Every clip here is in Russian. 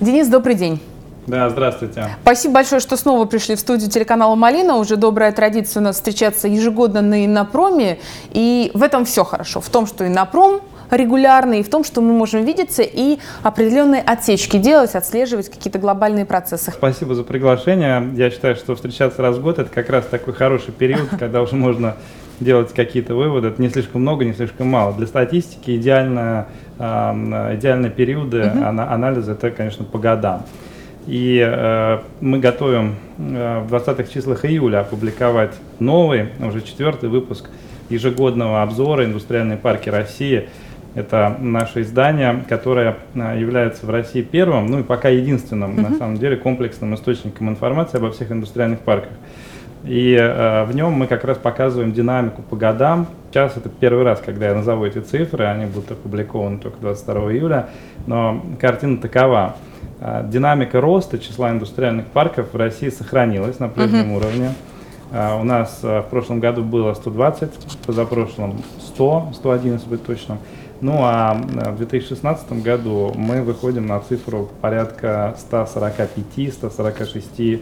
Денис, добрый день. Да, здравствуйте. Спасибо большое, что снова пришли в студию телеканала «Малина». Уже добрая традиция у нас встречаться ежегодно на Иннопроме. И в этом все хорошо. В том, что Иннопром регулярный, и в том, что мы можем видеться и определенные отсечки делать, отслеживать какие-то глобальные процессы. Спасибо за приглашение. Я считаю, что встречаться раз в год – это как раз такой хороший период, когда уже можно делать какие-то выводы. Это не слишком много, не слишком мало. Для статистики идеально, идеальные периоды анализа – это, конечно, по годам. И э, мы готовим э, в 20-х числах июля опубликовать новый, уже четвертый выпуск ежегодного обзора «Индустриальные парки России». Это наше издание, которое э, является в России первым, ну и пока единственным, mm-hmm. на самом деле, комплексным источником информации обо всех индустриальных парках. И э, в нем мы как раз показываем динамику по годам. Сейчас это первый раз, когда я назову эти цифры, они будут опубликованы только 22 июля, но картина такова – а, динамика роста числа индустриальных парков в России сохранилась на прежнем uh-huh. уровне. А, у нас а, в прошлом году было 120, позапрошлом 100, 111 быть точным. Ну а в 2016 году мы выходим на цифру порядка 145-146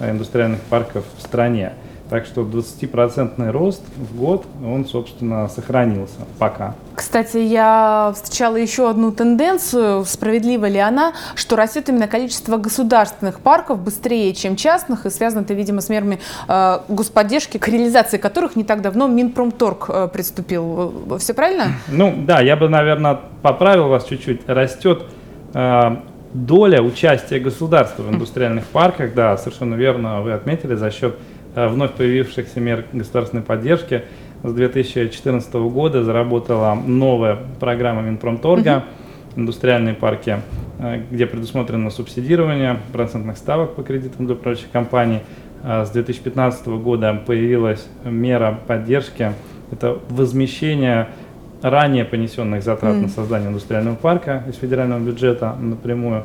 индустриальных парков в стране. Так что 20% рост в год, он, собственно, сохранился пока. Кстати, я встречала еще одну тенденцию, справедлива ли она, что растет именно количество государственных парков быстрее, чем частных, и связано это, видимо, с мерами э, господдержки, к реализации которых не так давно Минпромторг э, приступил. Все правильно? Ну да, я бы, наверное, поправил вас чуть-чуть. Растет э, доля участия государства в индустриальных парках, да, совершенно верно вы отметили, за счет Э, вновь появившихся мер государственной поддержки. С 2014 года заработала новая программа Минпромторга «Индустриальные парки», э, где предусмотрено субсидирование процентных ставок по кредитам для прочих компаний. Э, с 2015 года появилась мера поддержки, это возмещение ранее понесенных затрат mm. на создание индустриального парка из федерального бюджета напрямую.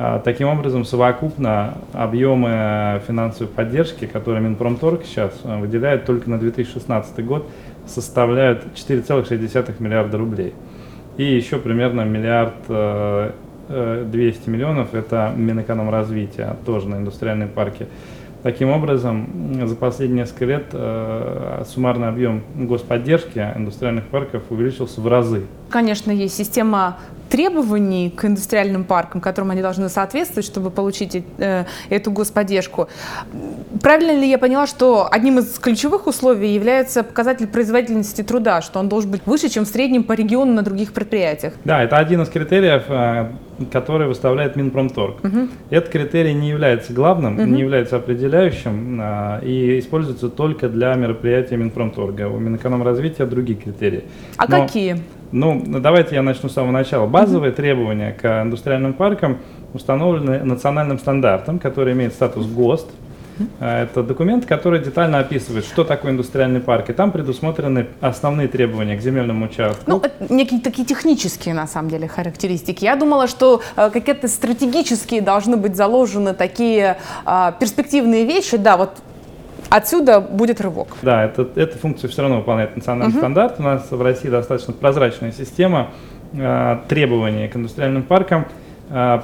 А, таким образом, совокупно объемы финансовой поддержки, которые Минпромторг сейчас э, выделяет только на 2016 год, составляют 4,6 миллиарда рублей. И еще примерно миллиард 200 э, э, миллионов – это Минэкономразвития, тоже на индустриальные парки. Таким образом, за последние несколько лет э, суммарный объем господдержки индустриальных парков увеличился в разы. Конечно, есть система требований к индустриальным паркам, которым они должны соответствовать, чтобы получить э, эту господдержку. Правильно ли я поняла, что одним из ключевых условий является показатель производительности труда, что он должен быть выше, чем в среднем по региону на других предприятиях? Да, это один из критериев, э, который выставляет Минпромторг. Угу. Этот критерий не является главным, угу. не является определяющим э, и используется только для мероприятий Минпромторга. У Минэкономразвития другие критерии. А Но какие? Ну, давайте я начну с самого начала. Базовые mm-hmm. требования к индустриальным паркам установлены национальным стандартом, который имеет статус ГОСТ. А, это документ, который детально описывает, что такое индустриальный парк. И там предусмотрены основные требования к земельному участку. Ну, некие такие технические, на самом деле, характеристики. Я думала, что э, какие-то стратегические должны быть заложены такие э, перспективные вещи. Да, вот Отсюда будет рывок. Да, это, эту функцию все равно выполняет национальный угу. стандарт. У нас в России достаточно прозрачная система э, требований к индустриальным паркам. Э,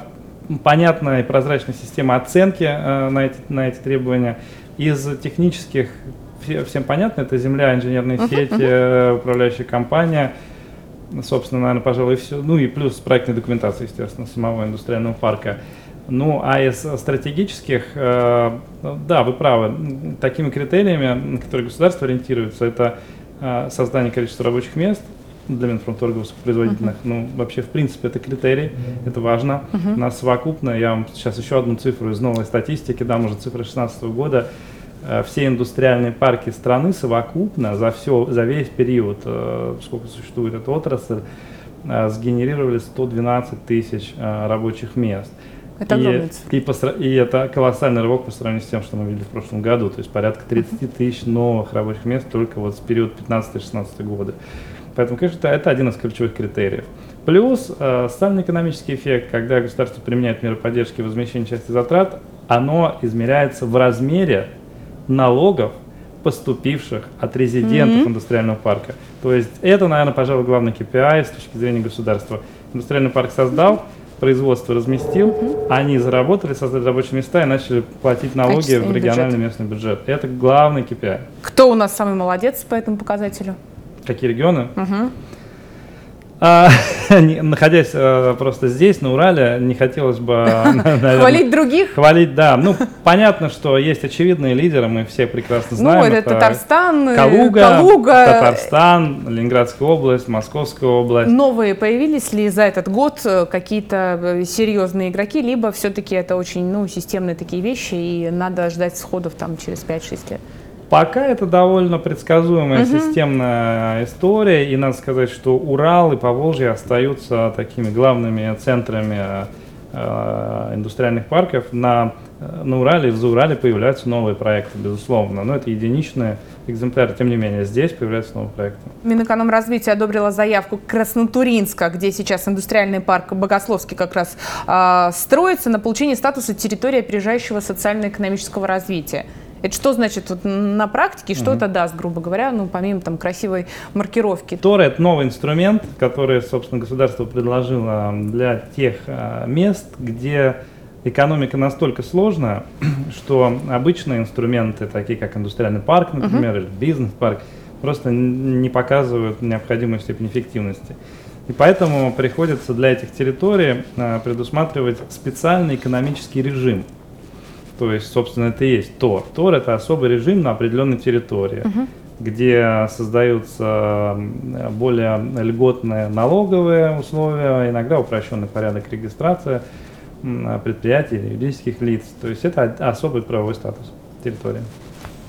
понятная и прозрачная система оценки э, на, эти, на эти требования. Из технических всем понятно, это земля, инженерные uh-huh, сети, uh-huh. управляющая компания, собственно, наверное, пожалуй, все. Ну и плюс проектная документация, естественно, самого индустриального парка. Ну, а из стратегических, э, да, вы правы, такими критериями, на которые государство ориентируется, это э, создание количества рабочих мест для Минпромторга высокопроизводительных. Uh-huh. Ну, вообще, в принципе, это критерий, uh-huh. это важно. Uh-huh. У нас совокупно, я вам сейчас еще одну цифру из новой статистики дам, уже цифры 2016 года, э, все индустриальные парки страны совокупно за, все, за весь период, сколько существует эта отрасль, сгенерировали 112 тысяч рабочих мест. Это и, и, по, и это колоссальный рывок по сравнению с тем, что мы видели в прошлом году. То есть порядка 30 тысяч новых рабочих мест только вот с период 15-16 года. Поэтому, конечно, это, это один из ключевых критериев. Плюс э, социально-экономический эффект, когда государство применяет меры поддержки и возмещения части затрат, оно измеряется в размере налогов, поступивших от резидентов mm-hmm. индустриального парка. То есть это, наверное, пожалуй, главный KPI с точки зрения государства. Индустриальный парк создал, производство разместил, угу. они заработали, создали рабочие места и начали платить налоги в региональный бюджет. местный бюджет. Это главный KPI. Кто у нас самый молодец по этому показателю? Какие регионы? Угу. А, находясь а, просто здесь, на Урале, не хотелось бы... Наверное, хвалить других? Хвалить, да. Ну, понятно, что есть очевидные лидеры, мы все прекрасно ну, знаем. Ну, это, это Татарстан, э, Калуга, Калуга, Татарстан, Ленинградская область, Московская область. Новые появились ли за этот год э, какие-то серьезные игроки, либо все-таки это очень ну, системные такие вещи, и надо ждать сходов там через 5-6 лет? Пока это довольно предсказуемая угу. системная история, и надо сказать, что Урал и Поволжье остаются такими главными центрами э, индустриальных парков. На, э, на Урале и в Заурале появляются новые проекты, безусловно, но это единичные экземпляры. Тем не менее, здесь появляются новые проекты. Минэкономразвитие одобрила заявку Краснотуринска, где сейчас индустриальный парк Богословский как раз э, строится на получение статуса территории опережающего социально-экономического развития. Это что значит вот, на практике, что угу. это даст, грубо говоря, ну, помимо там красивой маркировки? Тор – это новый инструмент, который, собственно, государство предложило для тех а, мест, где экономика настолько сложная, что обычные инструменты, такие как индустриальный парк, например, uh или бизнес-парк, просто не показывают необходимую степень эффективности. И поэтому приходится для этих территорий а, предусматривать специальный экономический режим – то есть, собственно, это и есть ТОР. ТОР – это особый режим на определенной территории, uh-huh. где создаются более льготные налоговые условия, иногда упрощенный порядок регистрации предприятий юридических лиц. То есть это особый правовой статус территории.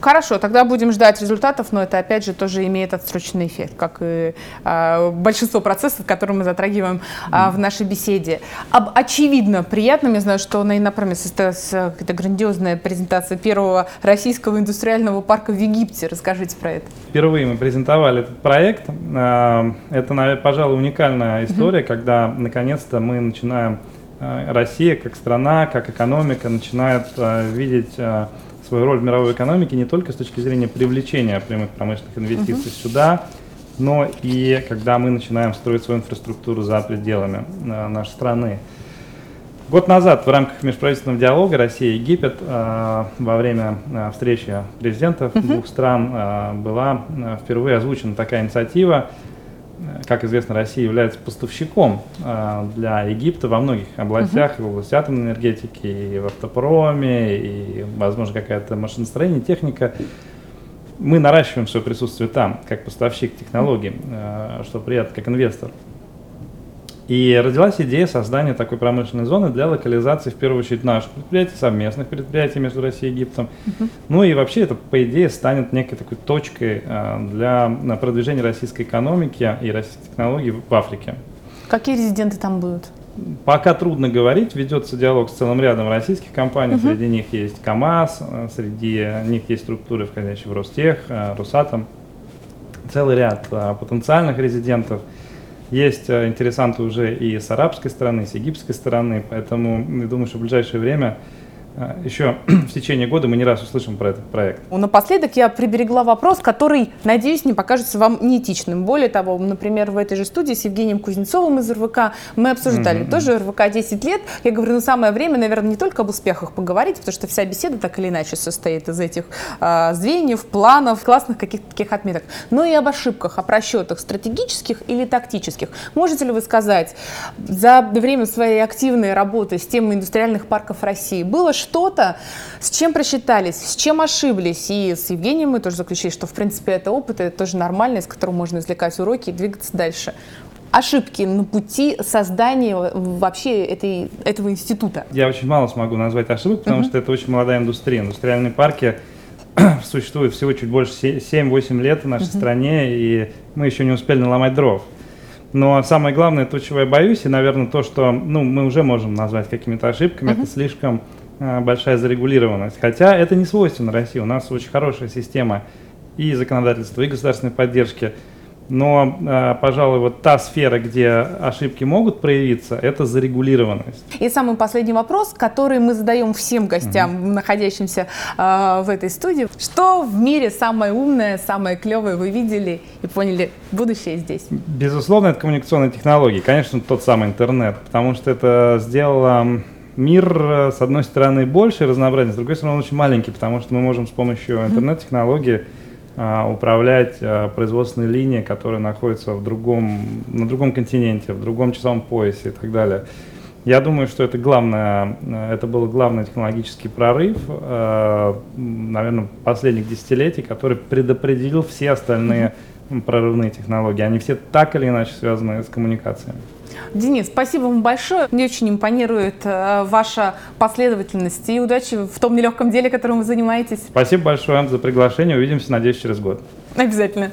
Хорошо, тогда будем ждать результатов, но это опять же тоже имеет отсроченный эффект, как и а, большинство процессов, которые мы затрагиваем а, в нашей беседе. Об очевидно приятном, я знаю, что на Инопроме состоялась какая-то грандиозная презентация первого российского индустриального парка в Египте. Расскажите про это. Впервые мы презентовали этот проект. А, это, пожалуй, уникальная история, угу. когда наконец-то мы начинаем, Россия как страна, как экономика начинает видеть свою роль в мировой экономике не только с точки зрения привлечения прямых промышленных инвестиций uh-huh. сюда, но и когда мы начинаем строить свою инфраструктуру за пределами э, нашей страны. Год назад в рамках межправительственного диалога Россия и Египет э, во время э, встречи президентов uh-huh. двух стран э, была э, впервые озвучена такая инициатива как известно, Россия является поставщиком э, для Египта во многих областях, uh-huh. в области атомной энергетики, и в автопроме, и, возможно, какая-то машиностроение, техника. Мы наращиваем свое присутствие там, как поставщик технологий, э, что приятно, как инвестор. И родилась идея создания такой промышленной зоны для локализации, в первую очередь, наших предприятий, совместных предприятий между Россией и Египтом. Uh-huh. Ну и вообще это, по идее, станет некой такой точкой э, для продвижения российской экономики и российских технологий в Африке. Какие резиденты там будут? Пока трудно говорить, ведется диалог с целым рядом российских компаний, uh-huh. среди них есть КАМАЗ, э, среди них есть структуры, входящие в Ростех, э, Росатом, целый ряд потенциальных резидентов – есть э, интересанты уже и с арабской стороны, и с египетской стороны, поэтому я думаю, что в ближайшее время еще в течение года мы не раз услышим про этот проект. Напоследок я приберегла вопрос, который, надеюсь, не покажется вам неэтичным. Более того, например, в этой же студии с Евгением Кузнецовым из РВК мы обсуждали mm-hmm. тоже РВК 10 лет. Я говорю, ну самое время, наверное, не только об успехах поговорить, потому что вся беседа так или иначе состоит из этих э, звеньев, планов, классных каких-то таких отметок, но и об ошибках, о просчетах стратегических или тактических. Можете ли вы сказать, за время своей активной работы с темой индустриальных парков России было что-то, с чем просчитались, с чем ошиблись. И с Евгением мы тоже заключили, что, в принципе, это опыт, это тоже нормально, из которого можно извлекать уроки и двигаться дальше ошибки на пути создания вообще этой, этого института? Я очень мало смогу назвать ошибок, потому uh-huh. что это очень молодая индустрия. Индустриальные парки существуют всего чуть больше 7-8 лет в нашей uh-huh. стране, и мы еще не успели наломать дров. Но самое главное, то, чего я боюсь, и, наверное, то, что ну, мы уже можем назвать какими-то ошибками, uh-huh. это слишком большая зарегулированность. Хотя это не свойственно России. У нас очень хорошая система и законодательства, и государственной поддержки. Но, э, пожалуй, вот та сфера, где ошибки могут проявиться, это зарегулированность. И самый последний вопрос, который мы задаем всем гостям, mm-hmm. находящимся э, в этой студии. Что в мире самое умное, самое клевое вы видели и поняли, будущее здесь? Безусловно, это коммуникационные технологии. Конечно, тот самый интернет, потому что это сделало мир, с одной стороны, больше разнообразен, с другой стороны, он очень маленький, потому что мы можем с помощью интернет-технологий а, управлять а, производственной линией, которая находится в другом, на другом континенте, в другом часовом поясе и так далее. Я думаю, что это главное, это был главный технологический прорыв, а, наверное, последних десятилетий, который предопределил все остальные прорывные технологии. Они все так или иначе связаны с коммуникациями. Денис, спасибо вам большое. Мне очень импонирует э, ваша последовательность и удачи в том нелегком деле, которым вы занимаетесь. Спасибо большое за приглашение. Увидимся, надеюсь, через год. Обязательно.